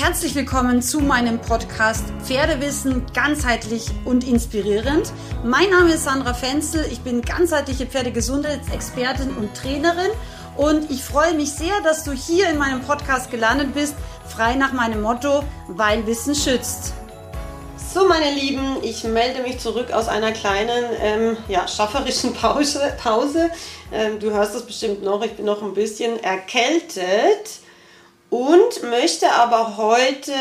Herzlich willkommen zu meinem Podcast Pferdewissen ganzheitlich und inspirierend. Mein Name ist Sandra Fenzel, ich bin ganzheitliche Pferdegesundheitsexpertin und Trainerin und ich freue mich sehr, dass du hier in meinem Podcast gelandet bist, frei nach meinem Motto, weil Wissen schützt. So, meine Lieben, ich melde mich zurück aus einer kleinen, ähm, ja, schafferischen Pause. Pause. Ähm, du hörst es bestimmt noch, ich bin noch ein bisschen erkältet und möchte aber heute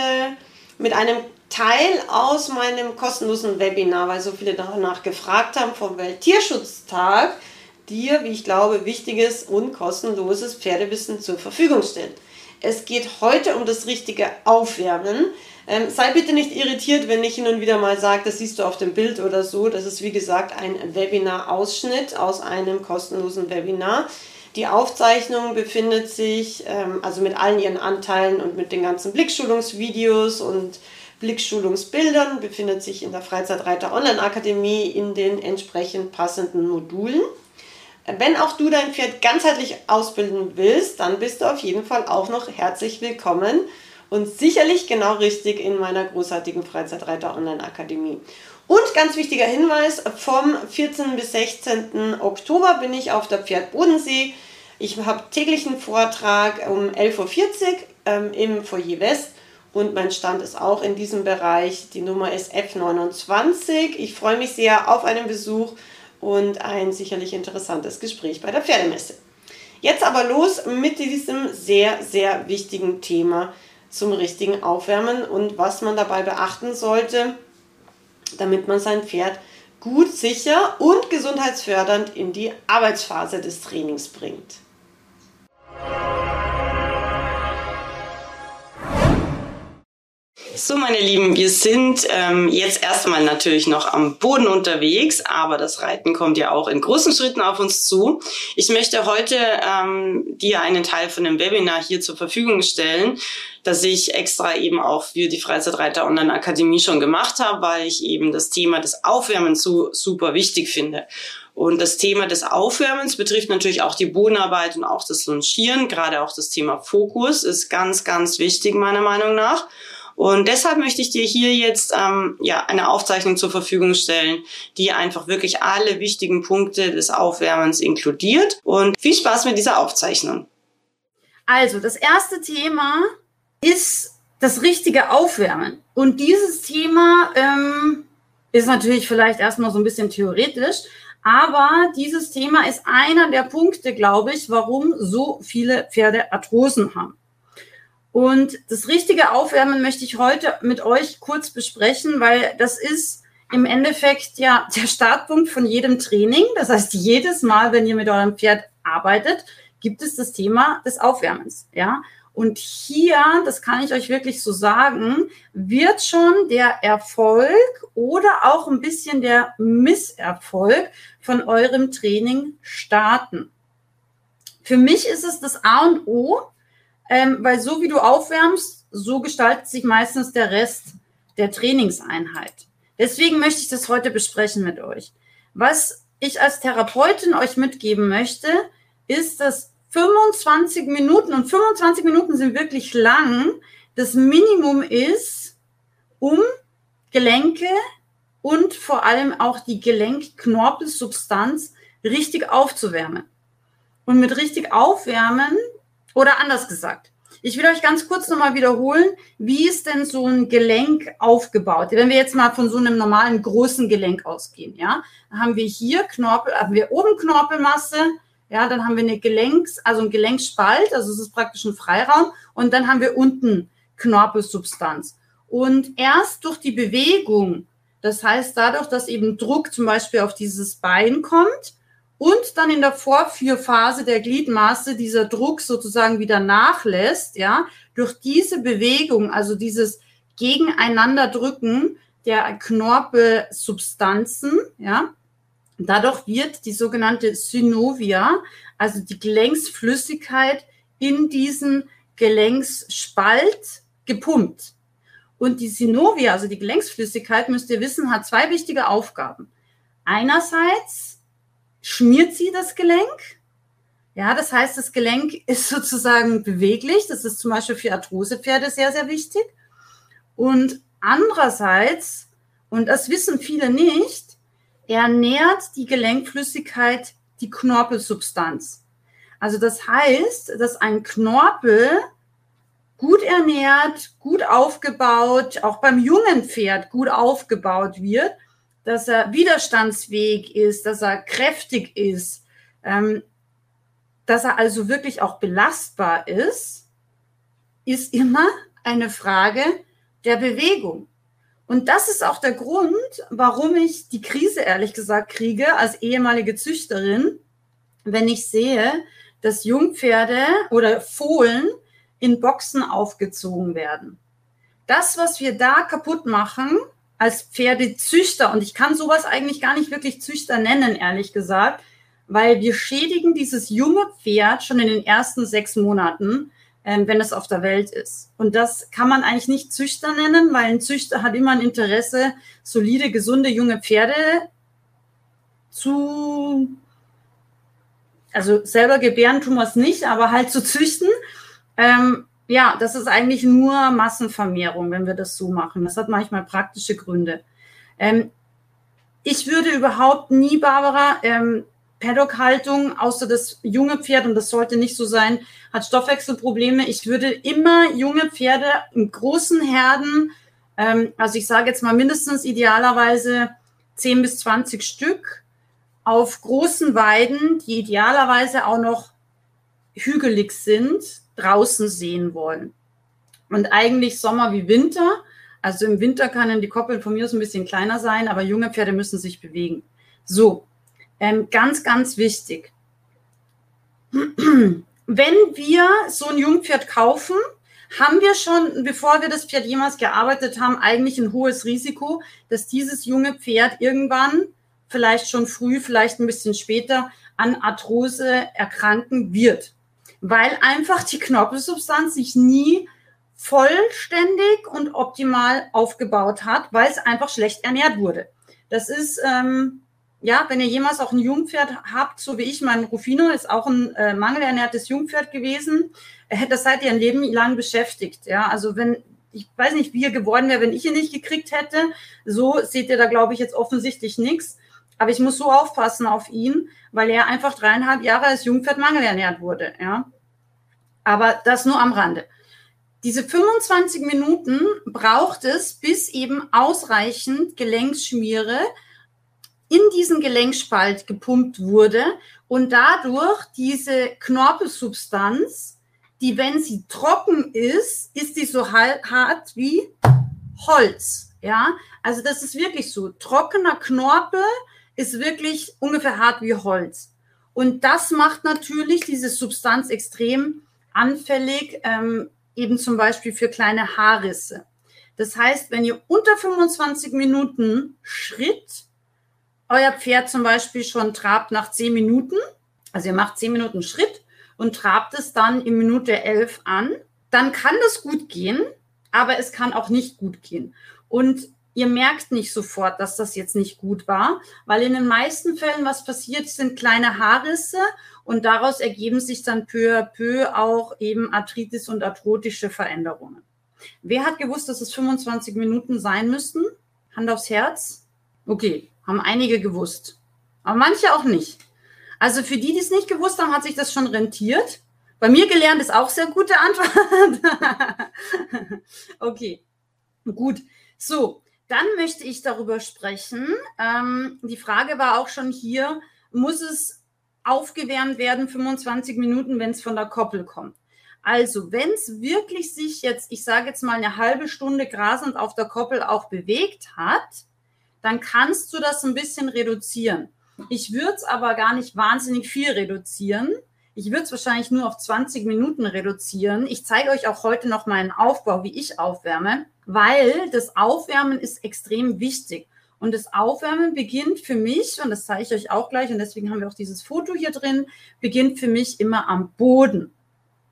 mit einem Teil aus meinem kostenlosen Webinar, weil so viele danach gefragt haben, vom Welttierschutztag, dir, wie ich glaube, wichtiges und kostenloses Pferdewissen zur Verfügung stellen. Es geht heute um das richtige Aufwärmen. Ähm, sei bitte nicht irritiert, wenn ich hin und wieder mal sage, das siehst du auf dem Bild oder so. Das ist wie gesagt ein Webinar-Ausschnitt aus einem kostenlosen Webinar. Die Aufzeichnung befindet sich, ähm, also mit allen ihren Anteilen und mit den ganzen Blickschulungsvideos und Blickschulungsbildern, befindet sich in der Freizeitreiter Online Akademie in den entsprechend passenden Modulen. Wenn auch du dein Pferd ganzheitlich ausbilden willst, dann bist du auf jeden Fall auch noch herzlich willkommen und sicherlich genau richtig in meiner großartigen Freizeitreiter Online Akademie. Und ganz wichtiger Hinweis, vom 14. bis 16. Oktober bin ich auf der Pferd Bodensee ich habe täglich einen Vortrag um 11.40 Uhr ähm, im Foyer West und mein Stand ist auch in diesem Bereich. Die Nummer ist F29. Ich freue mich sehr auf einen Besuch und ein sicherlich interessantes Gespräch bei der Pferdemesse. Jetzt aber los mit diesem sehr, sehr wichtigen Thema zum richtigen Aufwärmen und was man dabei beachten sollte, damit man sein Pferd gut, sicher und gesundheitsfördernd in die Arbeitsphase des Trainings bringt. So, meine Lieben, wir sind ähm, jetzt erstmal natürlich noch am Boden unterwegs, aber das Reiten kommt ja auch in großen Schritten auf uns zu. Ich möchte heute ähm, dir einen Teil von dem Webinar hier zur Verfügung stellen, das ich extra eben auch für die Freizeitreiter Online Akademie schon gemacht habe, weil ich eben das Thema des Aufwärmens so super wichtig finde. Und das Thema des Aufwärmens betrifft natürlich auch die Bodenarbeit und auch das Longieren. Gerade auch das Thema Fokus ist ganz, ganz wichtig meiner Meinung nach. Und deshalb möchte ich dir hier jetzt ähm, ja eine Aufzeichnung zur Verfügung stellen, die einfach wirklich alle wichtigen Punkte des Aufwärmens inkludiert. Und viel Spaß mit dieser Aufzeichnung. Also, das erste Thema ist das richtige Aufwärmen. Und dieses Thema ähm, ist natürlich vielleicht erstmal so ein bisschen theoretisch, aber dieses Thema ist einer der Punkte, glaube ich, warum so viele Pferde Arthrosen haben. Und das richtige Aufwärmen möchte ich heute mit euch kurz besprechen, weil das ist im Endeffekt ja der Startpunkt von jedem Training. Das heißt, jedes Mal, wenn ihr mit eurem Pferd arbeitet, gibt es das Thema des Aufwärmens. Ja. Und hier, das kann ich euch wirklich so sagen, wird schon der Erfolg oder auch ein bisschen der Misserfolg von eurem Training starten. Für mich ist es das A und O, ähm, weil so wie du aufwärmst, so gestaltet sich meistens der Rest der Trainingseinheit. Deswegen möchte ich das heute besprechen mit euch. Was ich als Therapeutin euch mitgeben möchte, ist, dass 25 Minuten und 25 Minuten sind wirklich lang, das Minimum ist, um Gelenke und vor allem auch die Gelenkknorpelsubstanz richtig aufzuwärmen. Und mit richtig aufwärmen oder anders gesagt, ich will euch ganz kurz nochmal wiederholen, wie ist denn so ein Gelenk aufgebaut? Wenn wir jetzt mal von so einem normalen großen Gelenk ausgehen, ja, dann haben wir hier Knorpel, haben wir oben Knorpelmasse, ja, dann haben wir eine Gelenks, also ein Gelenkspalt, also es ist praktisch ein Freiraum, und dann haben wir unten Knorpelsubstanz. Und erst durch die Bewegung, das heißt dadurch, dass eben Druck zum Beispiel auf dieses Bein kommt, und dann in der Vorführphase der Gliedmaße dieser Druck sozusagen wieder nachlässt, ja, durch diese Bewegung, also dieses Gegeneinanderdrücken der Knorpelsubstanzen, ja, dadurch wird die sogenannte Synovia, also die Gelenksflüssigkeit in diesen Gelenksspalt gepumpt. Und die Synovia, also die Gelenksflüssigkeit, müsst ihr wissen, hat zwei wichtige Aufgaben. Einerseits schmiert sie das Gelenk. Ja, das heißt, das Gelenk ist sozusagen beweglich. Das ist zum Beispiel für Arthrosepferde sehr, sehr wichtig. Und andererseits, und das wissen viele nicht, ernährt die Gelenkflüssigkeit die Knorpelsubstanz. Also das heißt, dass ein Knorpel gut ernährt, gut aufgebaut, auch beim jungen Pferd gut aufgebaut wird, dass er widerstandsfähig ist, dass er kräftig ist, ähm, dass er also wirklich auch belastbar ist, ist immer eine Frage der Bewegung. Und das ist auch der Grund, warum ich die Krise ehrlich gesagt kriege als ehemalige Züchterin, wenn ich sehe, dass Jungpferde oder Fohlen in Boxen aufgezogen werden. Das, was wir da kaputt machen als Pferdezüchter, und ich kann sowas eigentlich gar nicht wirklich Züchter nennen, ehrlich gesagt, weil wir schädigen dieses junge Pferd schon in den ersten sechs Monaten, wenn es auf der Welt ist. Und das kann man eigentlich nicht Züchter nennen, weil ein Züchter hat immer ein Interesse, solide, gesunde, junge Pferde zu, also selber gebären tun wir es nicht, aber halt zu züchten. Ähm, ja, das ist eigentlich nur Massenvermehrung, wenn wir das so machen. Das hat manchmal praktische Gründe. Ähm, ich würde überhaupt nie, Barbara, ähm, Paddock-Haltung, außer das junge Pferd, und das sollte nicht so sein, hat Stoffwechselprobleme. Ich würde immer junge Pferde in großen Herden, ähm, also ich sage jetzt mal mindestens idealerweise 10 bis 20 Stück, auf großen Weiden, die idealerweise auch noch hügelig sind, draußen sehen wollen. Und eigentlich Sommer wie Winter. Also im Winter können die Koppeln von mir aus ein bisschen kleiner sein, aber junge Pferde müssen sich bewegen. So, ähm, ganz, ganz wichtig. Wenn wir so ein Jungpferd kaufen, haben wir schon, bevor wir das Pferd jemals gearbeitet haben, eigentlich ein hohes Risiko, dass dieses junge Pferd irgendwann, vielleicht schon früh, vielleicht ein bisschen später, an Arthrose erkranken wird. Weil einfach die Knorpelsubstanz sich nie vollständig und optimal aufgebaut hat, weil es einfach schlecht ernährt wurde. Das ist ähm, ja, wenn ihr jemals auch ein Jungpferd habt, so wie ich, mein Rufino ist auch ein äh, mangelernährtes Jungpferd gewesen, äh, das seid ihr ein Leben lang beschäftigt. Ja, also wenn, ich weiß nicht, wie er geworden wäre, wenn ich ihn nicht gekriegt hätte. So seht ihr da, glaube ich, jetzt offensichtlich nichts. Aber ich muss so aufpassen auf ihn, weil er einfach dreieinhalb Jahre als Jungpferd mangelernährt wurde. Ja, aber das nur am Rande. Diese 25 Minuten braucht es, bis eben ausreichend Gelenksschmiere in diesen Gelenkspalt gepumpt wurde und dadurch diese Knorpelsubstanz, die, wenn sie trocken ist, ist die so hart wie Holz. Ja, also das ist wirklich so. Trockener Knorpel ist wirklich ungefähr hart wie Holz. Und das macht natürlich diese Substanz extrem anfällig, ähm, eben zum Beispiel für kleine Haarrisse. Das heißt, wenn ihr unter 25 Minuten Schritt euer Pferd zum Beispiel schon trabt nach zehn Minuten, also ihr macht zehn Minuten Schritt und trabt es dann in Minute elf an, dann kann das gut gehen, aber es kann auch nicht gut gehen. Und ihr merkt nicht sofort, dass das jetzt nicht gut war, weil in den meisten Fällen, was passiert, sind kleine Haarrisse und daraus ergeben sich dann peu à peu auch eben Arthritis und arthrotische Veränderungen. Wer hat gewusst, dass es 25 Minuten sein müssten? Hand aufs Herz. Okay, haben einige gewusst. Aber manche auch nicht. Also für die, die es nicht gewusst haben, hat sich das schon rentiert. Bei mir gelernt ist auch sehr gute Antwort. okay, gut. So, dann möchte ich darüber sprechen. Ähm, die Frage war auch schon hier, muss es aufgewärmt werden, 25 Minuten, wenn es von der Koppel kommt? Also, wenn es wirklich sich jetzt, ich sage jetzt mal eine halbe Stunde grasend auf der Koppel auch bewegt hat, dann kannst du das ein bisschen reduzieren. Ich würde es aber gar nicht wahnsinnig viel reduzieren. Ich würde es wahrscheinlich nur auf 20 Minuten reduzieren. Ich zeige euch auch heute noch meinen Aufbau, wie ich aufwärme, weil das Aufwärmen ist extrem wichtig. Und das Aufwärmen beginnt für mich, und das zeige ich euch auch gleich, und deswegen haben wir auch dieses Foto hier drin, beginnt für mich immer am Boden.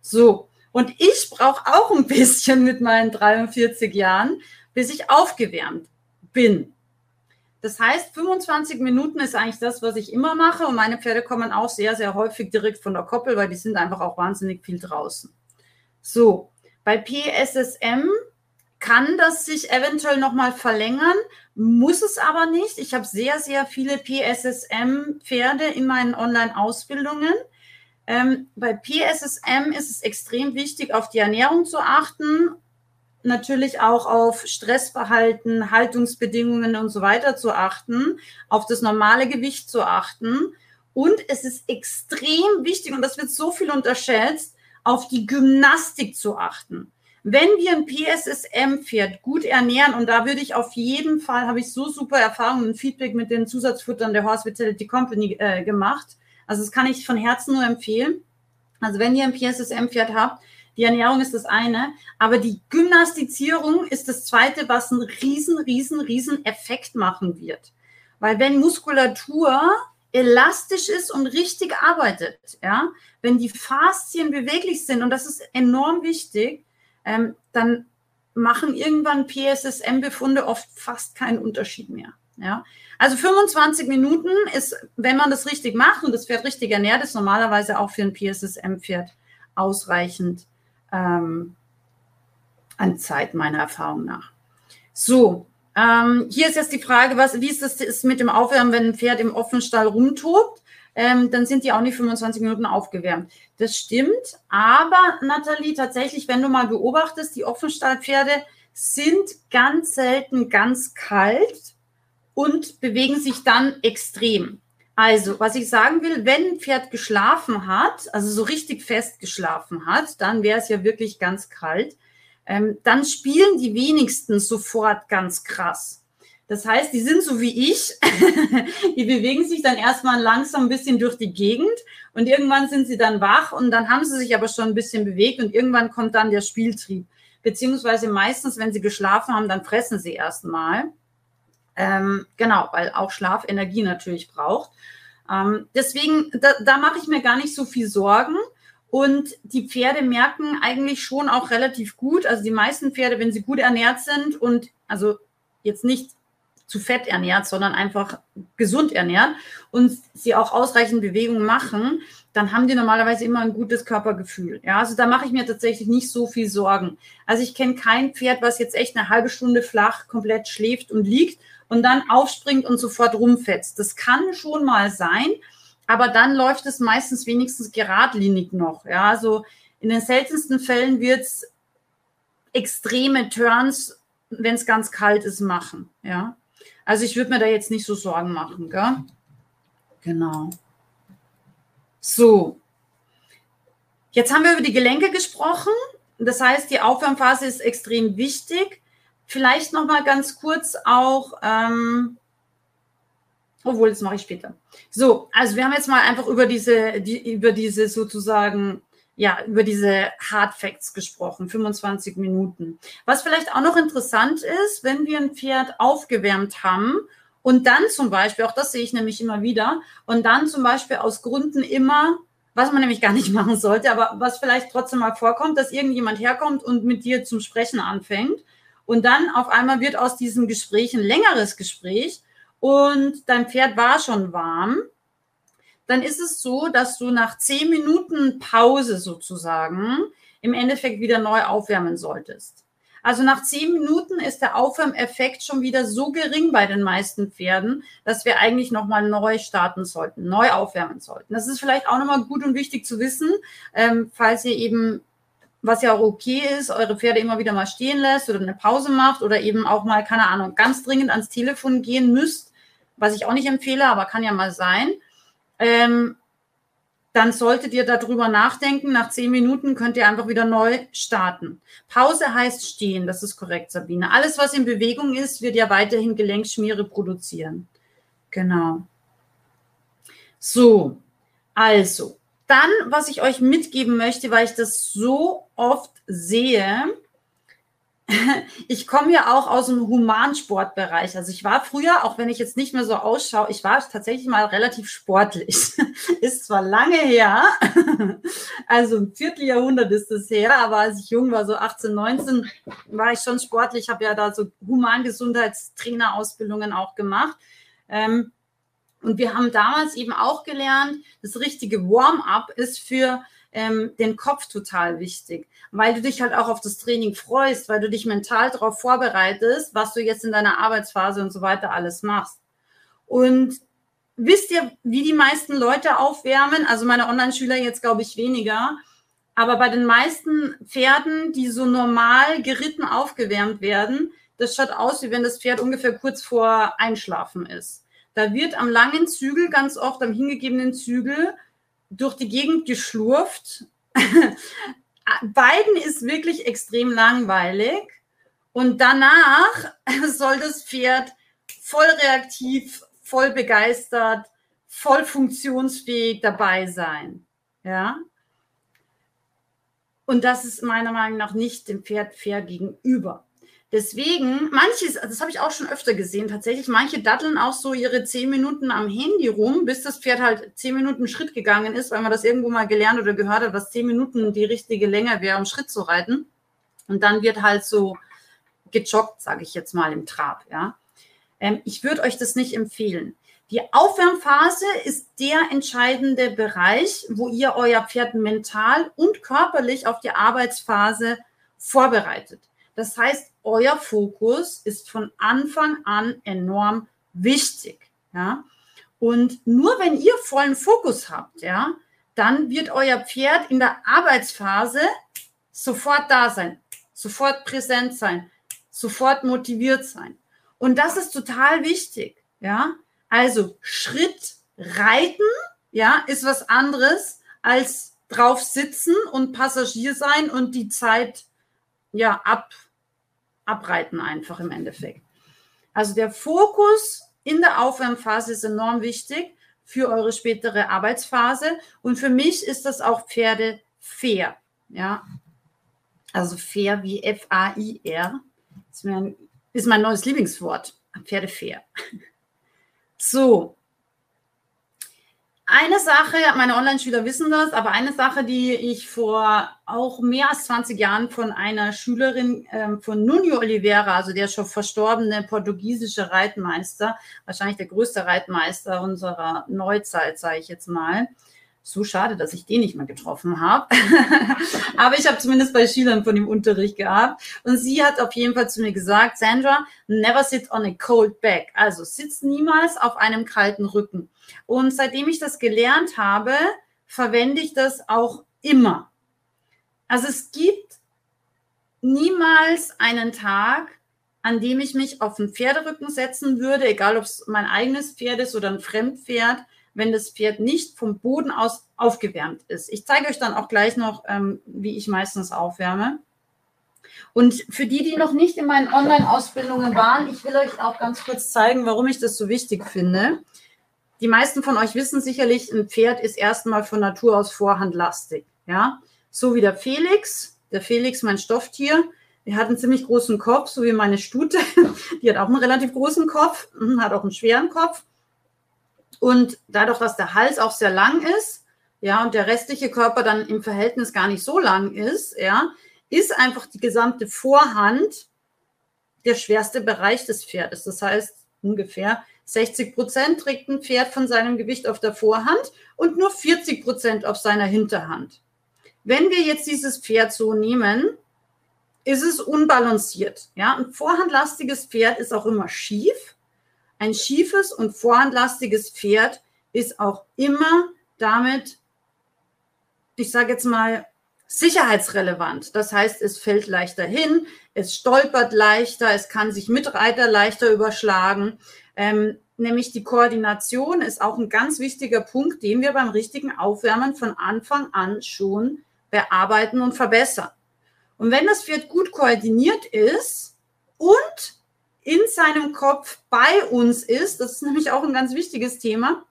So. Und ich brauche auch ein bisschen mit meinen 43 Jahren, bis ich aufgewärmt bin. Das heißt, 25 Minuten ist eigentlich das, was ich immer mache. Und meine Pferde kommen auch sehr, sehr häufig direkt von der Koppel, weil die sind einfach auch wahnsinnig viel draußen. So, bei PSSM kann das sich eventuell nochmal verlängern, muss es aber nicht. Ich habe sehr, sehr viele PSSM-Pferde in meinen Online-Ausbildungen. Ähm, bei PSSM ist es extrem wichtig, auf die Ernährung zu achten, natürlich auch auf Stressverhalten, Haltungsbedingungen und so weiter zu achten, auf das normale Gewicht zu achten. Und es ist extrem wichtig, und das wird so viel unterschätzt, auf die Gymnastik zu achten. Wenn wir ein PSSM-Pferd gut ernähren, und da würde ich auf jeden Fall, habe ich so super Erfahrungen und Feedback mit den Zusatzfuttern der Horse Vitality Company äh, gemacht. Also das kann ich von Herzen nur empfehlen. Also wenn ihr ein PSSM-Pferd habt, die Ernährung ist das eine, aber die Gymnastizierung ist das zweite, was einen riesen, riesen, riesen Effekt machen wird. Weil wenn Muskulatur elastisch ist und richtig arbeitet, ja, wenn die Faszien beweglich sind, und das ist enorm wichtig, ähm, dann machen irgendwann PSSM-Befunde oft fast keinen Unterschied mehr. Ja, also 25 Minuten ist, wenn man das richtig macht und das Pferd richtig ernährt, ist normalerweise auch für ein PSSM-Pferd ausreichend ähm, an Zeit, meiner Erfahrung nach. So, ähm, hier ist jetzt die Frage, was, wie ist das ist mit dem Aufwärmen, wenn ein Pferd im Offenstall rumtobt? Ähm, dann sind die auch nicht 25 Minuten aufgewärmt. Das stimmt, aber Nathalie, tatsächlich, wenn du mal beobachtest, die Offenstallpferde sind ganz selten ganz kalt und bewegen sich dann extrem. Also, was ich sagen will, wenn ein Pferd geschlafen hat, also so richtig fest geschlafen hat, dann wäre es ja wirklich ganz kalt. Ähm, dann spielen die wenigsten sofort ganz krass. Das heißt, die sind so wie ich, die bewegen sich dann erstmal langsam ein bisschen durch die Gegend und irgendwann sind sie dann wach und dann haben sie sich aber schon ein bisschen bewegt und irgendwann kommt dann der Spieltrieb. Beziehungsweise meistens, wenn sie geschlafen haben, dann fressen sie erstmal. Ähm, genau, weil auch Schlaf Energie natürlich braucht. Ähm, deswegen, da, da mache ich mir gar nicht so viel Sorgen. Und die Pferde merken eigentlich schon auch relativ gut, also die meisten Pferde, wenn sie gut ernährt sind und also jetzt nicht zu fett ernährt, sondern einfach gesund ernährt und sie auch ausreichend Bewegung machen, dann haben die normalerweise immer ein gutes Körpergefühl. Ja, also da mache ich mir tatsächlich nicht so viel Sorgen. Also ich kenne kein Pferd, was jetzt echt eine halbe Stunde flach komplett schläft und liegt und dann aufspringt und sofort rumfetzt. Das kann schon mal sein, aber dann läuft es meistens wenigstens geradlinig noch. Ja, also in den seltensten Fällen wird es extreme Turns, wenn es ganz kalt ist, machen. Ja, also ich würde mir da jetzt nicht so Sorgen machen. Gell? Genau. So. Jetzt haben wir über die Gelenke gesprochen. Das heißt, die Aufwärmphase ist extrem wichtig. Vielleicht noch mal ganz kurz auch, ähm, obwohl, das mache ich später. So, also wir haben jetzt mal einfach über diese, die, über diese sozusagen, ja, über diese Hard Facts gesprochen, 25 Minuten. Was vielleicht auch noch interessant ist, wenn wir ein Pferd aufgewärmt haben und dann zum Beispiel, auch das sehe ich nämlich immer wieder, und dann zum Beispiel aus Gründen immer was man nämlich gar nicht machen sollte, aber was vielleicht trotzdem mal vorkommt, dass irgendjemand herkommt und mit dir zum Sprechen anfängt und dann auf einmal wird aus diesem Gespräch ein längeres Gespräch und dein Pferd war schon warm. Dann ist es so, dass du nach zehn Minuten Pause sozusagen im Endeffekt wieder neu aufwärmen solltest. Also nach zehn Minuten ist der Aufwärmeffekt schon wieder so gering bei den meisten Pferden, dass wir eigentlich nochmal neu starten sollten, neu aufwärmen sollten. Das ist vielleicht auch nochmal gut und wichtig zu wissen, ähm, falls ihr eben was ja auch okay ist, eure Pferde immer wieder mal stehen lässt oder eine Pause macht oder eben auch mal, keine Ahnung, ganz dringend ans Telefon gehen müsst, was ich auch nicht empfehle, aber kann ja mal sein, ähm, dann solltet ihr darüber nachdenken. Nach zehn Minuten könnt ihr einfach wieder neu starten. Pause heißt stehen, das ist korrekt, Sabine. Alles, was in Bewegung ist, wird ja weiterhin Gelenkschmiere produzieren. Genau. So, also, dann, was ich euch mitgeben möchte, weil ich das so oft sehe, ich komme ja auch aus dem Humansportbereich. Also ich war früher, auch wenn ich jetzt nicht mehr so ausschaue, ich war tatsächlich mal relativ sportlich. ist zwar lange her, also ein Vierteljahrhundert ist es her, aber als ich jung war, so 18, 19, war ich schon sportlich. Ich habe ja da so Humangesundheitstrainerausbildungen auch gemacht. Ähm, und wir haben damals eben auch gelernt, das richtige Warm-up ist für ähm, den Kopf total wichtig, weil du dich halt auch auf das Training freust, weil du dich mental darauf vorbereitest, was du jetzt in deiner Arbeitsphase und so weiter alles machst. Und wisst ihr, wie die meisten Leute aufwärmen? Also meine Online-Schüler jetzt glaube ich weniger. Aber bei den meisten Pferden, die so normal geritten aufgewärmt werden, das schaut aus, wie wenn das Pferd ungefähr kurz vor Einschlafen ist. Da wird am langen Zügel, ganz oft am hingegebenen Zügel, durch die Gegend geschlurft. Beiden ist wirklich extrem langweilig. Und danach soll das Pferd voll reaktiv, voll begeistert, voll funktionsfähig dabei sein. Ja. Und das ist meiner Meinung nach nicht dem Pferd fair gegenüber. Deswegen, manches, das habe ich auch schon öfter gesehen, tatsächlich, manche datteln auch so ihre zehn Minuten am Handy rum, bis das Pferd halt zehn Minuten Schritt gegangen ist, weil man das irgendwo mal gelernt oder gehört hat, was zehn Minuten die richtige Länge wäre, um Schritt zu reiten. Und dann wird halt so gejoggt, sage ich jetzt mal im Trab, ja. Ähm, ich würde euch das nicht empfehlen. Die Aufwärmphase ist der entscheidende Bereich, wo ihr euer Pferd mental und körperlich auf die Arbeitsphase vorbereitet. Das heißt, euer Fokus ist von Anfang an enorm wichtig. Ja? Und nur wenn ihr vollen Fokus habt, ja, dann wird euer Pferd in der Arbeitsphase sofort da sein, sofort präsent sein, sofort motiviert sein. Und das ist total wichtig. Ja, also Schritt reiten, ja, ist was anderes als drauf sitzen und Passagier sein und die Zeit ja ab abreiten einfach im Endeffekt. Also der Fokus in der Aufwärmphase ist enorm wichtig für eure spätere Arbeitsphase. Und für mich ist das auch Pferde fair. Ja, also fair wie F-A-I-R. Ist, ist mein neues Lieblingswort. Pferde fair. So, eine Sache, meine Online-Schüler wissen das, aber eine Sache, die ich vor auch mehr als 20 Jahren von einer Schülerin ähm, von Nuno Oliveira, also der schon verstorbene portugiesische Reitmeister, wahrscheinlich der größte Reitmeister unserer Neuzeit, sage ich jetzt mal, so schade, dass ich den nicht mehr getroffen habe. Aber ich habe zumindest bei Schülern von ihm Unterricht gehabt. Und sie hat auf jeden Fall zu mir gesagt, Sandra, never sit on a cold back. Also sitz niemals auf einem kalten Rücken. Und seitdem ich das gelernt habe, verwende ich das auch immer. Also es gibt niemals einen Tag, an dem ich mich auf einen Pferderücken setzen würde, egal ob es mein eigenes Pferd ist oder ein Fremdpferd, wenn das Pferd nicht vom Boden aus aufgewärmt ist. Ich zeige euch dann auch gleich noch, ähm, wie ich meistens aufwärme. Und für die, die noch nicht in meinen Online-Ausbildungen waren, ich will euch auch ganz kurz zeigen, warum ich das so wichtig finde. Die meisten von euch wissen sicherlich, ein Pferd ist erstmal von Natur aus vorhandlastig. Ja, so wie der Felix. Der Felix, mein Stofftier, der hat einen ziemlich großen Kopf, so wie meine Stute. Die hat auch einen relativ großen Kopf, hat auch einen schweren Kopf. Und dadurch, dass der Hals auch sehr lang ist, ja, und der restliche Körper dann im Verhältnis gar nicht so lang ist, ja, ist einfach die gesamte Vorhand der schwerste Bereich des Pferdes. Das heißt, ungefähr 60 Prozent trägt ein Pferd von seinem Gewicht auf der Vorhand und nur 40 Prozent auf seiner Hinterhand. Wenn wir jetzt dieses Pferd so nehmen, ist es unbalanciert. Ja, ein vorhandlastiges Pferd ist auch immer schief ein schiefes und vorhandlastiges Pferd ist auch immer damit, ich sage jetzt mal, sicherheitsrelevant. Das heißt, es fällt leichter hin, es stolpert leichter, es kann sich mit Reiter leichter überschlagen. Ähm, nämlich die Koordination ist auch ein ganz wichtiger Punkt, den wir beim richtigen Aufwärmen von Anfang an schon bearbeiten und verbessern. Und wenn das Pferd gut koordiniert ist und in seinem Kopf bei uns ist. Das ist nämlich auch ein ganz wichtiges Thema.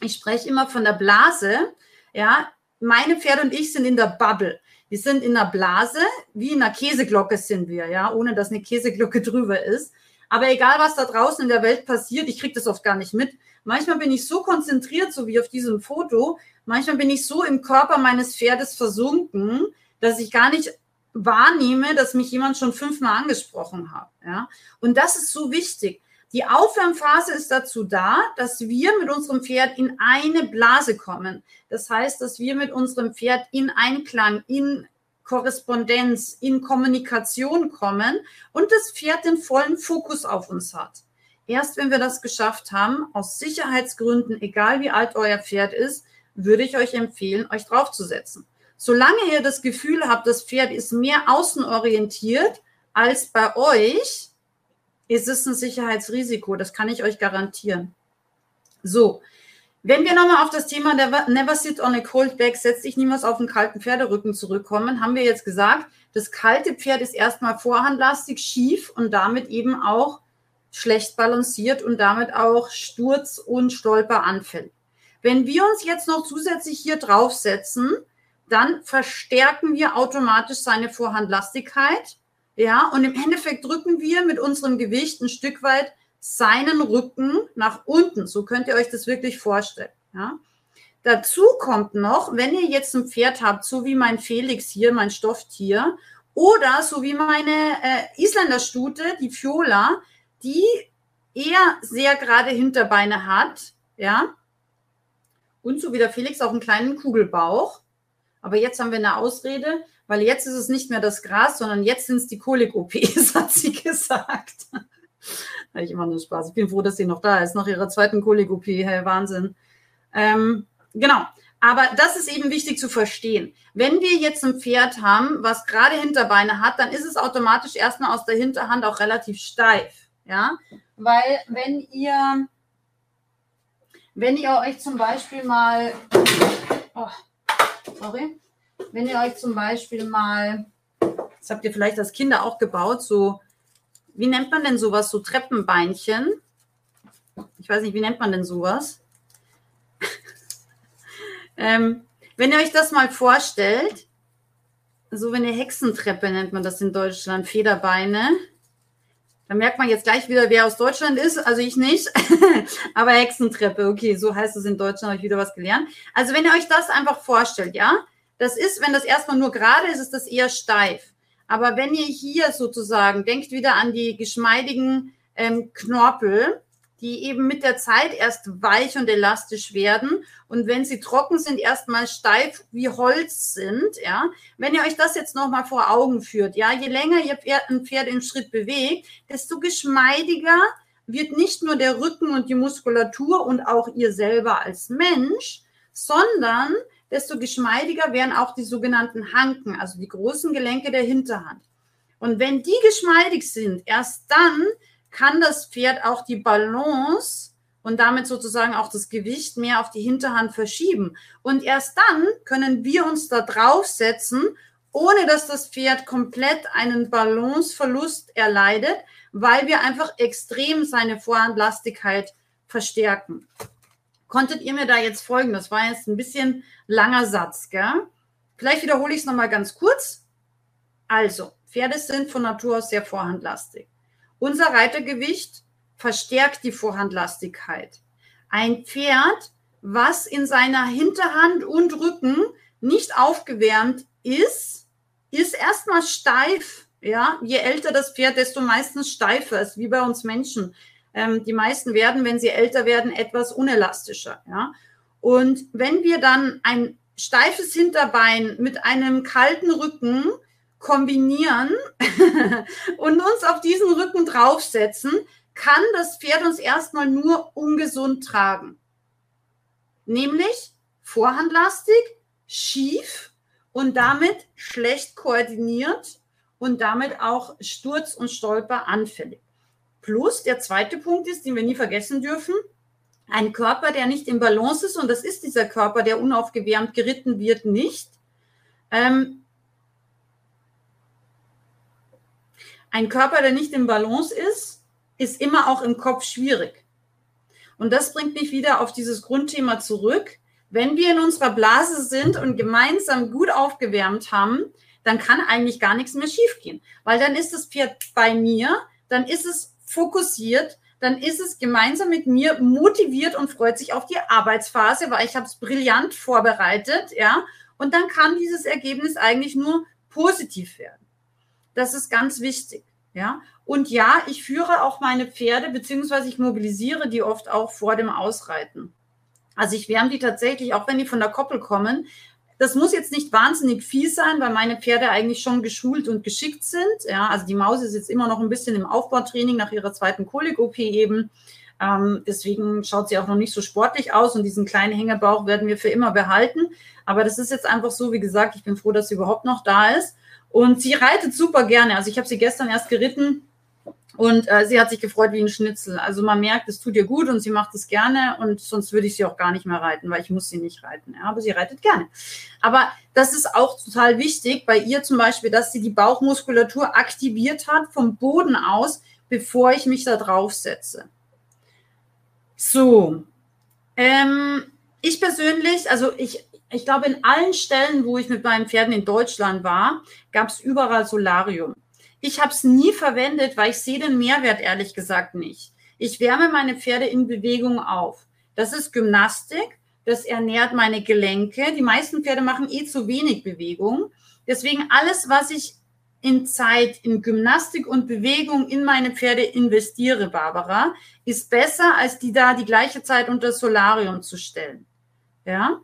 Ich spreche immer von der Blase. Ja, meine Pferde und ich sind in der Bubble. Wir sind in einer Blase, wie in einer Käseglocke sind wir, ja, ohne dass eine Käseglocke drüber ist. Aber egal, was da draußen in der Welt passiert, ich kriege das oft gar nicht mit. Manchmal bin ich so konzentriert, so wie auf diesem Foto, manchmal bin ich so im Körper meines Pferdes versunken, dass ich gar nicht wahrnehme, dass mich jemand schon fünfmal angesprochen hat. Ja? Und das ist so wichtig. Die Aufwärmphase ist dazu da, dass wir mit unserem Pferd in eine Blase kommen. Das heißt, dass wir mit unserem Pferd in Einklang, in Korrespondenz, in Kommunikation kommen und das Pferd den vollen Fokus auf uns hat. Erst wenn wir das geschafft haben, aus Sicherheitsgründen, egal wie alt euer Pferd ist, würde ich euch empfehlen, euch draufzusetzen. Solange ihr das Gefühl habt, das Pferd ist mehr außenorientiert als bei euch, ist es ein Sicherheitsrisiko. Das kann ich euch garantieren. So, wenn wir nochmal auf das Thema Never Sit on a Cold Back, setz dich niemals auf einen kalten Pferderücken zurückkommen, haben wir jetzt gesagt, das kalte Pferd ist erstmal vorhandlastig, schief und damit eben auch schlecht balanciert und damit auch Sturz und Stolper anfällt. Wenn wir uns jetzt noch zusätzlich hier draufsetzen, dann verstärken wir automatisch seine Vorhandlastigkeit ja, und im Endeffekt drücken wir mit unserem Gewicht ein Stück weit seinen Rücken nach unten. So könnt ihr euch das wirklich vorstellen. Ja. Dazu kommt noch, wenn ihr jetzt ein Pferd habt, so wie mein Felix hier, mein Stofftier, oder so wie meine äh, Isländerstute, die Fiola, die eher sehr gerade Hinterbeine hat, ja, und so wie der Felix auch einen kleinen Kugelbauch. Aber jetzt haben wir eine Ausrede, weil jetzt ist es nicht mehr das Gras, sondern jetzt sind es die Kolik-OPs, hat sie gesagt. Habe ich immer nur Spaß. Ich bin froh, dass sie noch da ist, nach ihrer zweiten Kolik-OP. Hey, Wahnsinn. Ähm, genau. Aber das ist eben wichtig zu verstehen. Wenn wir jetzt ein Pferd haben, was gerade Hinterbeine hat, dann ist es automatisch erstmal aus der Hinterhand auch relativ steif. Ja, weil wenn ihr, wenn ihr euch zum Beispiel mal, oh, sorry, wenn ihr euch zum Beispiel mal, das habt ihr vielleicht als Kinder auch gebaut, so, wie nennt man denn sowas, so Treppenbeinchen? Ich weiß nicht, wie nennt man denn sowas? ähm, wenn ihr euch das mal vorstellt, so wie eine Hexentreppe nennt man das in Deutschland, Federbeine. Da merkt man jetzt gleich wieder, wer aus Deutschland ist. Also ich nicht. Aber Hexentreppe, okay, so heißt es in Deutschland, habe ich wieder was gelernt. Also wenn ihr euch das einfach vorstellt, ja, das ist, wenn das erstmal nur gerade ist, ist das eher steif. Aber wenn ihr hier sozusagen, denkt wieder an die geschmeidigen ähm, Knorpel, die eben mit der Zeit erst weich und elastisch werden und wenn sie trocken sind, erstmal steif wie Holz sind, ja. Wenn ihr euch das jetzt nochmal vor Augen führt, ja, je länger ihr Pferd, ein Pferd im Schritt bewegt, desto geschmeidiger wird nicht nur der Rücken und die Muskulatur und auch ihr selber als Mensch, sondern desto geschmeidiger werden auch die sogenannten Hanken, also die großen Gelenke der Hinterhand. Und wenn die geschmeidig sind, erst dann kann das Pferd auch die Balance und damit sozusagen auch das Gewicht mehr auf die Hinterhand verschieben. Und erst dann können wir uns da draufsetzen, ohne dass das Pferd komplett einen Balanceverlust erleidet, weil wir einfach extrem seine Vorhandlastigkeit verstärken. Konntet ihr mir da jetzt folgen? Das war jetzt ein bisschen langer Satz, gell? Vielleicht wiederhole ich es nochmal ganz kurz. Also, Pferde sind von Natur aus sehr vorhandlastig. Unser Reitergewicht verstärkt die Vorhandlastigkeit. Ein Pferd, was in seiner Hinterhand und Rücken nicht aufgewärmt ist, ist erstmal steif. Ja, je älter das Pferd, desto meistens steifer ist, wie bei uns Menschen. Ähm, die meisten werden, wenn sie älter werden, etwas unelastischer. Ja? Und wenn wir dann ein steifes Hinterbein mit einem kalten Rücken kombinieren und uns auf diesen Rücken draufsetzen, kann das Pferd uns erstmal nur ungesund tragen. Nämlich vorhandlastig, schief und damit schlecht koordiniert und damit auch Sturz und Stolper anfällig. Plus der zweite Punkt ist, den wir nie vergessen dürfen, ein Körper, der nicht im Balance ist, und das ist dieser Körper, der unaufgewärmt geritten wird, nicht. Ähm, ein Körper, der nicht im Balance ist, ist immer auch im Kopf schwierig. Und das bringt mich wieder auf dieses Grundthema zurück. Wenn wir in unserer Blase sind und gemeinsam gut aufgewärmt haben, dann kann eigentlich gar nichts mehr schiefgehen, weil dann ist das Pferd bei mir, dann ist es fokussiert, dann ist es gemeinsam mit mir motiviert und freut sich auf die Arbeitsphase, weil ich habe es brillant vorbereitet, ja, und dann kann dieses Ergebnis eigentlich nur positiv werden. Das ist ganz wichtig, ja. Und ja, ich führe auch meine Pferde, beziehungsweise ich mobilisiere die oft auch vor dem Ausreiten. Also ich wärme die tatsächlich, auch wenn die von der Koppel kommen, das muss jetzt nicht wahnsinnig viel sein, weil meine Pferde eigentlich schon geschult und geschickt sind. Ja, also die Maus ist jetzt immer noch ein bisschen im Aufbautraining nach ihrer zweiten Kolik-OP eben. Ähm, deswegen schaut sie auch noch nicht so sportlich aus und diesen kleinen Hängebauch werden wir für immer behalten. Aber das ist jetzt einfach so, wie gesagt, ich bin froh, dass sie überhaupt noch da ist. Und sie reitet super gerne. Also ich habe sie gestern erst geritten und äh, sie hat sich gefreut wie ein Schnitzel. Also man merkt, es tut ihr gut und sie macht es gerne und sonst würde ich sie auch gar nicht mehr reiten, weil ich muss sie nicht reiten. Ja, aber sie reitet gerne. Aber das ist auch total wichtig bei ihr zum Beispiel, dass sie die Bauchmuskulatur aktiviert hat vom Boden aus, bevor ich mich da drauf setze. So, ähm, ich persönlich, also ich, ich glaube, in allen Stellen, wo ich mit meinen Pferden in Deutschland war, gab es überall Solarium. Ich habe es nie verwendet, weil ich sehe den Mehrwert ehrlich gesagt nicht. Ich wärme meine Pferde in Bewegung auf. Das ist Gymnastik, das ernährt meine Gelenke. Die meisten Pferde machen eh zu wenig Bewegung. Deswegen alles, was ich in Zeit, in Gymnastik und Bewegung in meine Pferde investiere, Barbara, ist besser, als die da die gleiche Zeit unter Solarium zu stellen. Ja?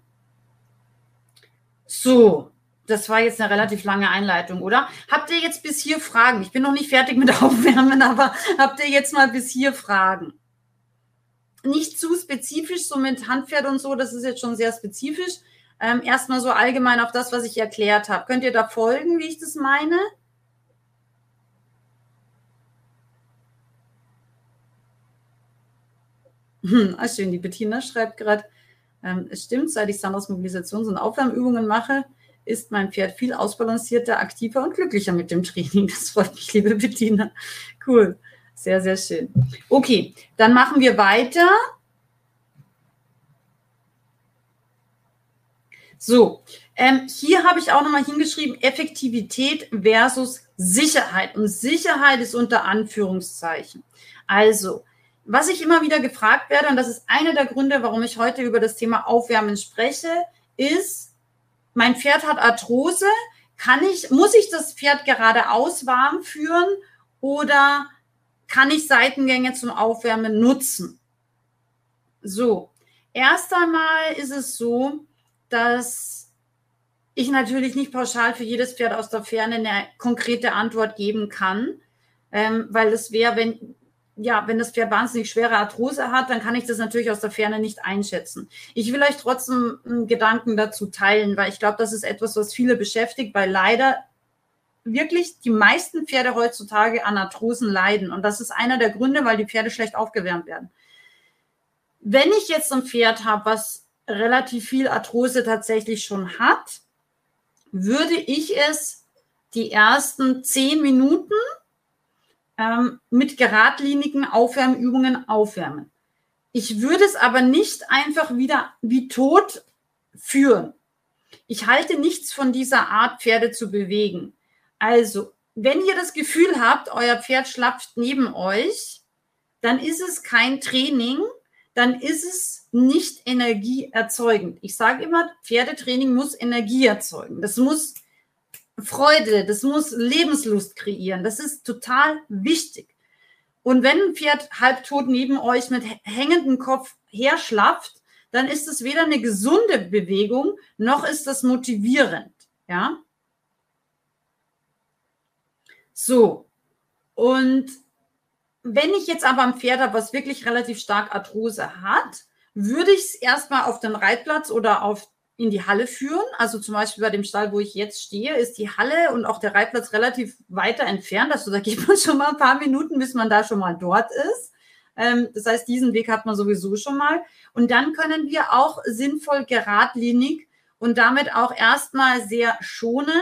So, das war jetzt eine relativ lange Einleitung, oder? Habt ihr jetzt bis hier Fragen? Ich bin noch nicht fertig mit Aufwärmen, aber habt ihr jetzt mal bis hier Fragen? Nicht zu spezifisch, so mit Handpferd und so, das ist jetzt schon sehr spezifisch. Ähm, erstmal so allgemein auf das, was ich erklärt habe. Könnt ihr da folgen, wie ich das meine? Hm, ah, schön, die Bettina schreibt gerade, ähm, es stimmt, seit ich Sanders Mobilisations- und Aufwärmübungen mache, ist mein Pferd viel ausbalancierter, aktiver und glücklicher mit dem Training. Das freut mich, liebe Bettina. Cool. Sehr, sehr schön. Okay, dann machen wir weiter. So, ähm, hier habe ich auch nochmal hingeschrieben, Effektivität versus Sicherheit. Und Sicherheit ist unter Anführungszeichen. Also, was ich immer wieder gefragt werde, und das ist einer der Gründe, warum ich heute über das Thema Aufwärmen spreche, ist, mein Pferd hat Arthrose, kann ich, muss ich das Pferd geradeaus warm führen oder kann ich Seitengänge zum Aufwärmen nutzen? So, erst einmal ist es so, dass ich natürlich nicht pauschal für jedes Pferd aus der Ferne eine konkrete Antwort geben kann, ähm, weil es wäre, wenn ja, wenn das Pferd wahnsinnig schwere Arthrose hat, dann kann ich das natürlich aus der Ferne nicht einschätzen. Ich will euch trotzdem einen Gedanken dazu teilen, weil ich glaube, das ist etwas, was viele beschäftigt, weil leider wirklich die meisten Pferde heutzutage an Arthrosen leiden. Und das ist einer der Gründe, weil die Pferde schlecht aufgewärmt werden. Wenn ich jetzt ein Pferd habe, was relativ viel Arthrose tatsächlich schon hat, würde ich es die ersten zehn Minuten ähm, mit geradlinigen Aufwärmübungen aufwärmen. Ich würde es aber nicht einfach wieder wie tot führen. Ich halte nichts von dieser Art, Pferde zu bewegen. Also, wenn ihr das Gefühl habt, euer Pferd schlapft neben euch, dann ist es kein Training, dann ist es nicht energieerzeugend. Ich sage immer, Pferdetraining muss Energie erzeugen. Das muss Freude, das muss Lebenslust kreieren. Das ist total wichtig. Und wenn ein Pferd halbtot neben euch mit hängendem Kopf herschlapft, dann ist es weder eine gesunde Bewegung, noch ist das motivierend. Ja. So. Und wenn ich jetzt aber ein Pferd habe, was wirklich relativ stark Arthrose hat, würde ich es erstmal auf den Reitplatz oder auf in die Halle führen. Also zum Beispiel bei dem Stall, wo ich jetzt stehe, ist die Halle und auch der Reitplatz relativ weiter entfernt. Also da geht man schon mal ein paar Minuten, bis man da schon mal dort ist. Ähm, das heißt, diesen Weg hat man sowieso schon mal. Und dann können wir auch sinnvoll geradlinig und damit auch erstmal sehr schonend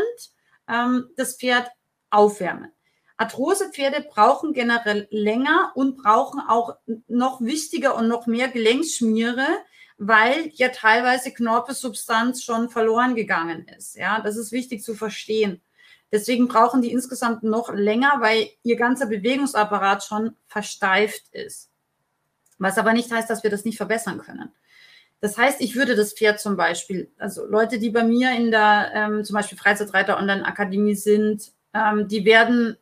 ähm, das Pferd aufwärmen. Arthrosepferde brauchen generell länger und brauchen auch noch wichtiger und noch mehr Gelenkschmiere, weil ja teilweise Knorpelsubstanz schon verloren gegangen ist. Ja, das ist wichtig zu verstehen. Deswegen brauchen die insgesamt noch länger, weil ihr ganzer Bewegungsapparat schon versteift ist. Was aber nicht heißt, dass wir das nicht verbessern können. Das heißt, ich würde das Pferd zum Beispiel, also Leute, die bei mir in der ähm, zum Beispiel Freizeitreiter Online Akademie sind, ähm, die werden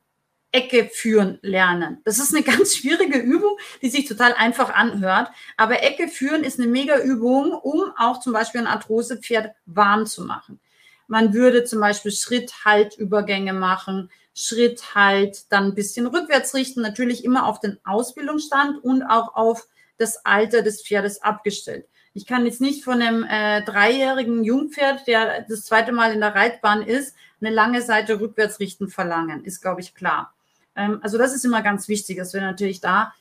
Ecke führen lernen. Das ist eine ganz schwierige Übung, die sich total einfach anhört. Aber Ecke führen ist eine mega Übung, um auch zum Beispiel ein Arthrosepferd warm zu machen. Man würde zum Beispiel Schritt-Halt-Übergänge machen, Schritt-Halt, dann ein bisschen rückwärts richten, natürlich immer auf den Ausbildungsstand und auch auf das Alter des Pferdes abgestellt. Ich kann jetzt nicht von einem äh, dreijährigen Jungpferd, der das zweite Mal in der Reitbahn ist, eine lange Seite rückwärts richten verlangen, ist, glaube ich, klar. Ähm, also das ist immer ganz wichtig, dass wir natürlich da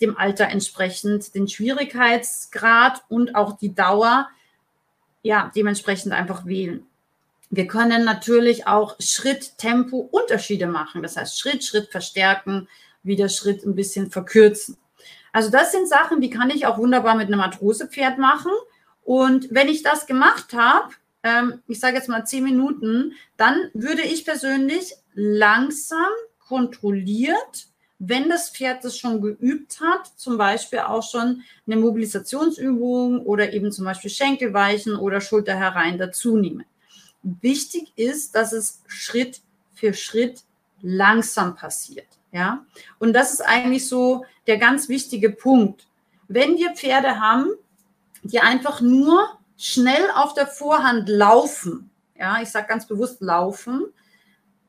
dem Alter entsprechend den Schwierigkeitsgrad und auch die Dauer ja dementsprechend einfach wählen. Wir können natürlich auch Schritt-Tempo-Unterschiede machen. Das heißt, Schritt, Schritt verstärken, wieder Schritt ein bisschen verkürzen. Also das sind Sachen, die kann ich auch wunderbar mit einem Arthrosepferd machen. Und wenn ich das gemacht habe, ähm, ich sage jetzt mal zehn Minuten, dann würde ich persönlich langsam kontrolliert, wenn das Pferd das schon geübt hat, zum Beispiel auch schon eine Mobilisationsübung oder eben zum Beispiel Schenkelweichen oder Schulter herein dazu nehmen. Wichtig ist, dass es Schritt für Schritt langsam passiert. Ja, und das ist eigentlich so der ganz wichtige Punkt. Wenn wir Pferde haben, die einfach nur schnell auf der Vorhand laufen, ja, ich sage ganz bewusst laufen,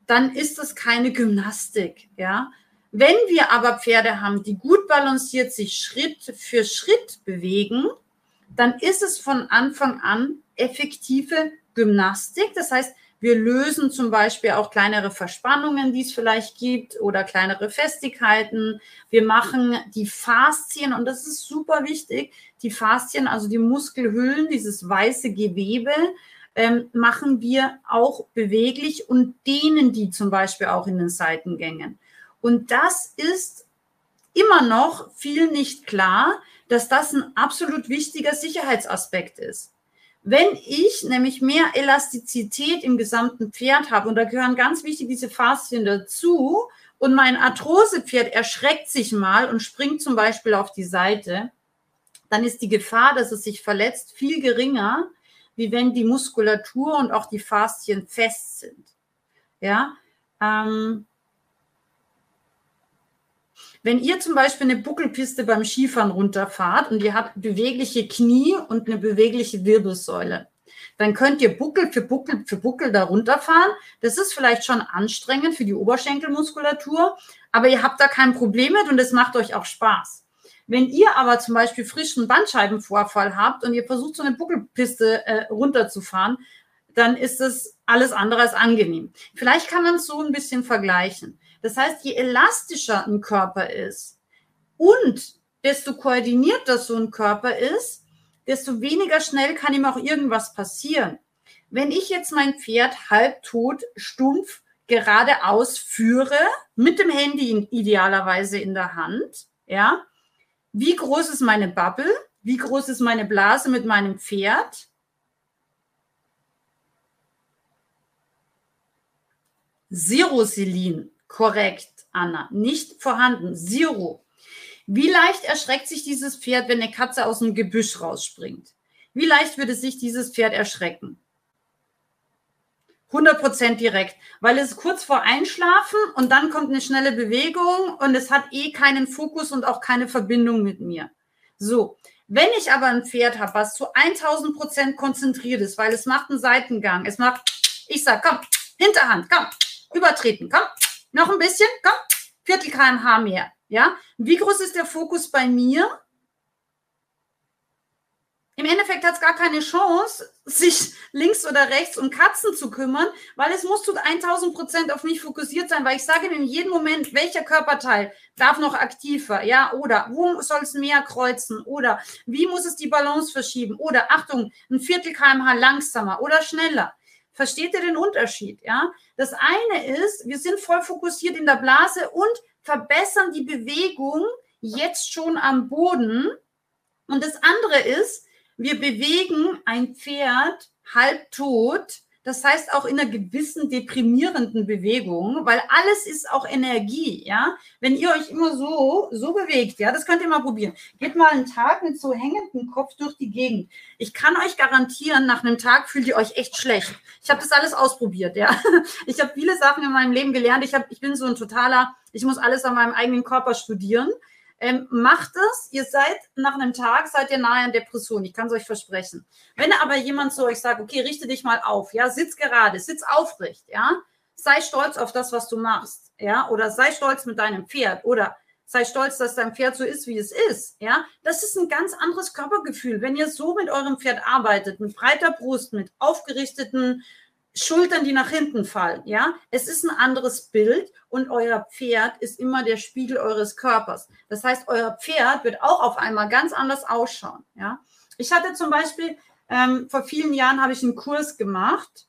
dann ist das keine Gymnastik, ja. Wenn wir aber Pferde haben, die gut balanciert sich Schritt für Schritt bewegen, dann ist es von Anfang an effektive Gymnastik. Das heißt, wir lösen zum Beispiel auch kleinere Verspannungen, die es vielleicht gibt, oder kleinere Festigkeiten. Wir machen die Faszien, und das ist super wichtig, die Faszien, also die Muskelhüllen, dieses weiße Gewebe, ähm, machen wir auch beweglich und dehnen die zum Beispiel auch in den Seitengängen. Und das ist immer noch viel nicht klar, dass das ein absolut wichtiger Sicherheitsaspekt ist. Wenn ich nämlich mehr Elastizität im gesamten Pferd habe, und da gehören ganz wichtig diese Faszien dazu, und mein Arthrosepferd erschreckt sich mal und springt zum Beispiel auf die Seite, dann ist die Gefahr, dass es sich verletzt, viel geringer, wie wenn die Muskulatur und auch die Faszien fest sind. Ja, ähm, wenn ihr zum Beispiel eine Buckelpiste beim Skifahren runterfahrt und ihr habt bewegliche Knie und eine bewegliche Wirbelsäule, dann könnt ihr Buckel für Buckel für Buckel da runterfahren. Das ist vielleicht schon anstrengend für die Oberschenkelmuskulatur, aber ihr habt da kein Problem mit und es macht euch auch Spaß. Wenn ihr aber zum Beispiel frischen Bandscheibenvorfall habt und ihr versucht, so eine Buckelpiste äh, runterzufahren, dann ist es alles andere als angenehm. Vielleicht kann man es so ein bisschen vergleichen. Das heißt, je elastischer ein Körper ist und desto koordinierter so ein Körper ist, desto weniger schnell kann ihm auch irgendwas passieren. Wenn ich jetzt mein Pferd halbtot, stumpf, geradeaus führe, mit dem Handy idealerweise in der Hand, ja, wie groß ist meine Bubble? Wie groß ist meine Blase mit meinem Pferd? Zero Selin. Korrekt, Anna. Nicht vorhanden. Zero. Wie leicht erschreckt sich dieses Pferd, wenn eine Katze aus dem Gebüsch rausspringt? Wie leicht würde sich dieses Pferd erschrecken? 100% direkt, weil es kurz vor Einschlafen und dann kommt eine schnelle Bewegung und es hat eh keinen Fokus und auch keine Verbindung mit mir. So, wenn ich aber ein Pferd habe, was zu 1000% konzentriert ist, weil es macht einen Seitengang, es macht, ich sag, komm, Hinterhand, komm, übertreten, komm, noch ein bisschen, komm, Viertel kmh mehr. Ja, wie groß ist der Fokus bei mir? Im Endeffekt hat es gar keine Chance, sich links oder rechts um Katzen zu kümmern, weil es muss zu 1000 Prozent auf mich fokussiert sein, weil ich sage in jedem Moment, welcher Körperteil darf noch aktiver, ja, oder wo soll es mehr kreuzen, oder wie muss es die Balance verschieben, oder Achtung, ein Viertel kmh langsamer oder schneller. Versteht ihr den Unterschied? Ja, das eine ist, wir sind voll fokussiert in der Blase und verbessern die Bewegung jetzt schon am Boden. Und das andere ist, wir bewegen ein Pferd halb tot das heißt auch in einer gewissen deprimierenden Bewegung, weil alles ist auch Energie, ja. Wenn ihr euch immer so, so bewegt, ja, das könnt ihr mal probieren. Geht mal einen Tag mit so hängendem Kopf durch die Gegend. Ich kann euch garantieren, nach einem Tag fühlt ihr euch echt schlecht. Ich habe das alles ausprobiert, ja. Ich habe viele Sachen in meinem Leben gelernt. Ich, hab, ich bin so ein totaler, ich muss alles an meinem eigenen Körper studieren. Ähm, macht es, ihr seid nach einem Tag, seid ihr nahe an Depression, ich kann es euch versprechen. Wenn aber jemand zu euch sagt, okay, richte dich mal auf, ja, sitz gerade, sitz aufrecht, ja, sei stolz auf das, was du machst, ja, oder sei stolz mit deinem Pferd. Oder sei stolz, dass dein Pferd so ist, wie es ist, ja, das ist ein ganz anderes Körpergefühl. Wenn ihr so mit eurem Pferd arbeitet, mit breiter Brust, mit aufgerichteten Schultern, die nach hinten fallen, ja. Es ist ein anderes Bild und euer Pferd ist immer der Spiegel eures Körpers. Das heißt, euer Pferd wird auch auf einmal ganz anders ausschauen, ja. Ich hatte zum Beispiel, ähm, vor vielen Jahren habe ich einen Kurs gemacht,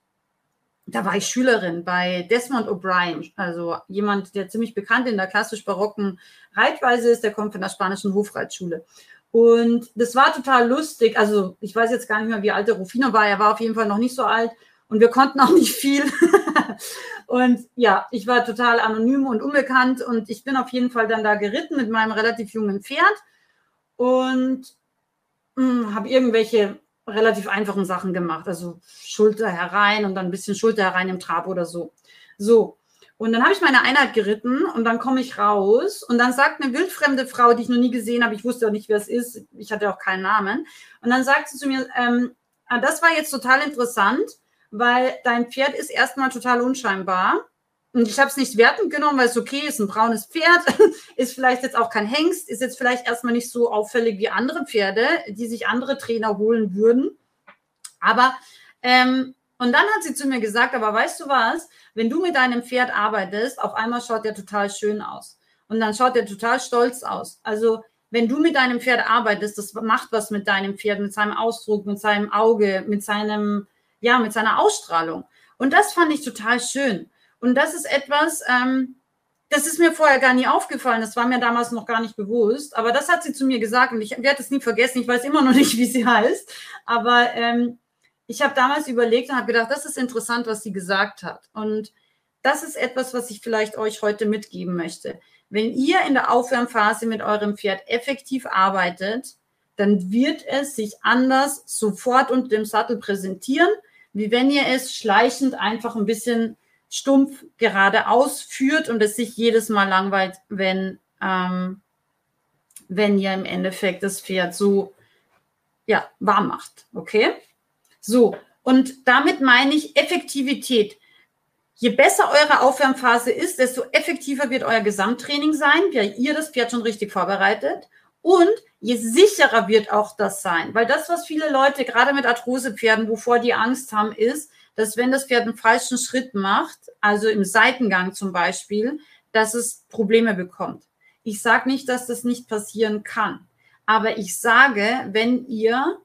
da war ich Schülerin bei Desmond O'Brien, also jemand, der ziemlich bekannt in der klassisch-barocken Reitweise ist, der kommt von der spanischen Hofreitschule. Und das war total lustig. Also ich weiß jetzt gar nicht mehr, wie alt der Rufino war. Er war auf jeden Fall noch nicht so alt und wir konnten auch nicht viel. und ja, ich war total anonym und unbekannt und ich bin auf jeden Fall dann da geritten mit meinem relativ jungen Pferd und hm, habe irgendwelche relativ einfachen Sachen gemacht, also Schulter herein und dann ein bisschen Schulter herein im Trab oder so. So. Und dann habe ich meine Einheit geritten und dann komme ich raus und dann sagt eine wildfremde Frau, die ich noch nie gesehen habe, ich wusste auch nicht, wer es ist, ich hatte auch keinen Namen. Und dann sagt sie zu mir, ähm, ah, das war jetzt total interessant weil dein Pferd ist erstmal total unscheinbar. Und ich habe es nicht wertend genommen, weil es okay ist, ein braunes Pferd, ist vielleicht jetzt auch kein Hengst, ist jetzt vielleicht erstmal nicht so auffällig wie andere Pferde, die sich andere Trainer holen würden. Aber, ähm, und dann hat sie zu mir gesagt, aber weißt du was, wenn du mit deinem Pferd arbeitest, auf einmal schaut der total schön aus. Und dann schaut der total stolz aus. Also, wenn du mit deinem Pferd arbeitest, das macht was mit deinem Pferd, mit seinem Ausdruck, mit seinem Auge, mit seinem, ja, mit seiner Ausstrahlung. Und das fand ich total schön. Und das ist etwas, ähm, das ist mir vorher gar nie aufgefallen. Das war mir damals noch gar nicht bewusst. Aber das hat sie zu mir gesagt und ich werde es nie vergessen. Ich weiß immer noch nicht, wie sie heißt. Aber ähm, ich habe damals überlegt und habe gedacht, das ist interessant, was sie gesagt hat. Und das ist etwas, was ich vielleicht euch heute mitgeben möchte. Wenn ihr in der Aufwärmphase mit eurem Pferd effektiv arbeitet, dann wird es sich anders sofort unter dem Sattel präsentieren wie wenn ihr es schleichend einfach ein bisschen stumpf geradeaus führt und es sich jedes Mal langweilt, wenn, ähm, wenn ihr im Endeffekt das Pferd so ja, warm macht. Okay? So, und damit meine ich Effektivität. Je besser eure Aufwärmphase ist, desto effektiver wird euer Gesamttraining sein, weil ihr das Pferd schon richtig vorbereitet. Und je sicherer wird auch das sein. Weil das, was viele Leute gerade mit Arthrosepferden, wovor die Angst haben, ist, dass wenn das Pferd einen falschen Schritt macht, also im Seitengang zum Beispiel, dass es Probleme bekommt. Ich sage nicht, dass das nicht passieren kann. Aber ich sage, wenn ihr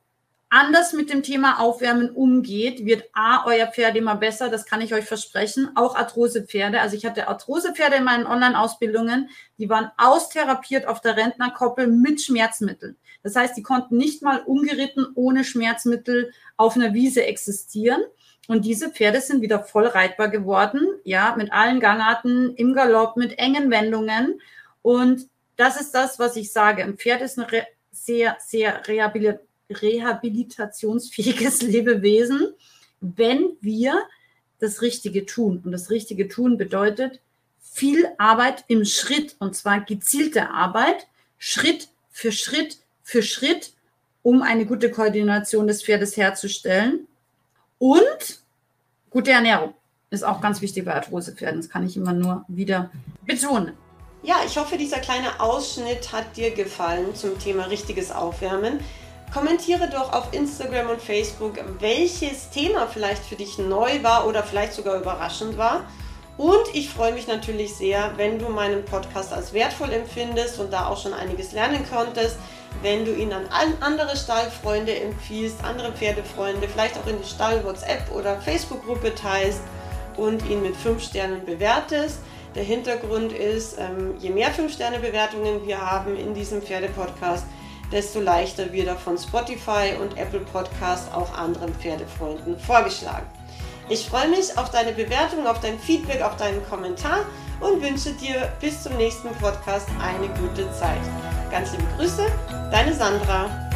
anders mit dem Thema Aufwärmen umgeht, wird A, euer Pferd immer besser, das kann ich euch versprechen. Auch Arthrosepferde. Also ich hatte Arthrosepferde in meinen Online-Ausbildungen, die waren austherapiert auf der Rentnerkoppel mit Schmerzmitteln. Das heißt, die konnten nicht mal ungeritten ohne Schmerzmittel auf einer Wiese existieren. Und diese Pferde sind wieder voll reitbar geworden, ja, mit allen Gangarten, im Galopp, mit engen Wendungen. Und das ist das, was ich sage. Ein Pferd ist eine sehr, sehr rehabilitiert rehabilitationsfähiges Lebewesen, wenn wir das Richtige tun. Und das Richtige tun bedeutet viel Arbeit im Schritt, und zwar gezielte Arbeit, Schritt für Schritt für Schritt, um eine gute Koordination des Pferdes herzustellen. Und gute Ernährung ist auch ganz wichtig bei Arthrosepferden. Das kann ich immer nur wieder betonen. Ja, ich hoffe, dieser kleine Ausschnitt hat dir gefallen zum Thema richtiges Aufwärmen. Kommentiere doch auf Instagram und Facebook, welches Thema vielleicht für dich neu war oder vielleicht sogar überraschend war. Und ich freue mich natürlich sehr, wenn du meinen Podcast als wertvoll empfindest und da auch schon einiges lernen konntest, wenn du ihn an andere Stallfreunde empfiehlst, andere Pferdefreunde, vielleicht auch in die Stall WhatsApp oder Facebook-Gruppe teilst und ihn mit 5 Sternen bewertest. Der Hintergrund ist, ähm, je mehr 5-Sterne-Bewertungen wir haben in diesem Pferdepodcast, desto leichter wird er von Spotify und Apple Podcast auch anderen Pferdefreunden vorgeschlagen. Ich freue mich auf deine Bewertung, auf dein Feedback, auf deinen Kommentar und wünsche dir bis zum nächsten Podcast eine gute Zeit. Ganz liebe Grüße, deine Sandra.